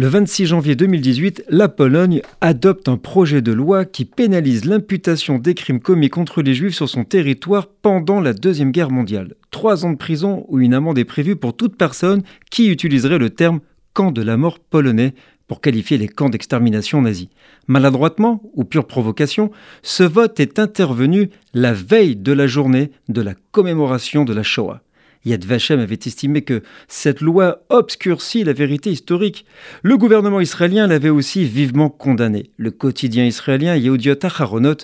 Le 26 janvier 2018, la Pologne adopte un projet de loi qui pénalise l'imputation des crimes commis contre les Juifs sur son territoire pendant la Deuxième Guerre mondiale. Trois ans de prison ou une amende est prévue pour toute personne qui utiliserait le terme camp de la mort polonais pour qualifier les camps d'extermination nazis. Maladroitement ou pure provocation, ce vote est intervenu la veille de la journée de la commémoration de la Shoah. Yad Vashem avait estimé que cette loi obscurcit la vérité historique. Le gouvernement israélien l'avait aussi vivement condamné. Le quotidien israélien Yehudiot Aharonot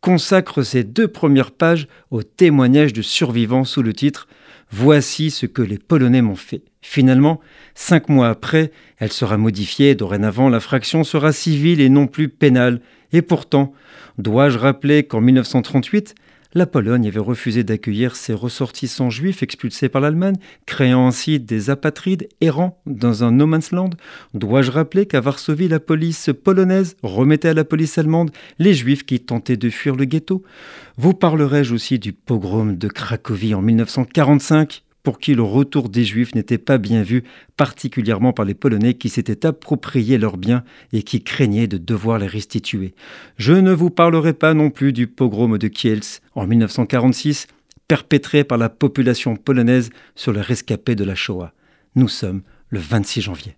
consacre ses deux premières pages au témoignage de survivants sous le titre Voici ce que les Polonais m'ont fait. Finalement, cinq mois après, elle sera modifiée. Dorénavant, l'infraction sera civile et non plus pénale. Et pourtant, dois-je rappeler qu'en 1938, la Pologne avait refusé d'accueillir ses ressortissants juifs expulsés par l'Allemagne, créant ainsi des apatrides errants dans un no man's land? Dois-je rappeler qu'à Varsovie, la police polonaise remettait à la police allemande les juifs qui tentaient de fuir le ghetto? Vous parlerai-je aussi du pogrom de Cracovie en 1945 pour qui le retour des Juifs n'était pas bien vu, particulièrement par les Polonais qui s'étaient appropriés leurs biens et qui craignaient de devoir les restituer. Je ne vous parlerai pas non plus du pogrom de Kielce en 1946, perpétré par la population polonaise sur les rescapés de la Shoah. Nous sommes le 26 janvier.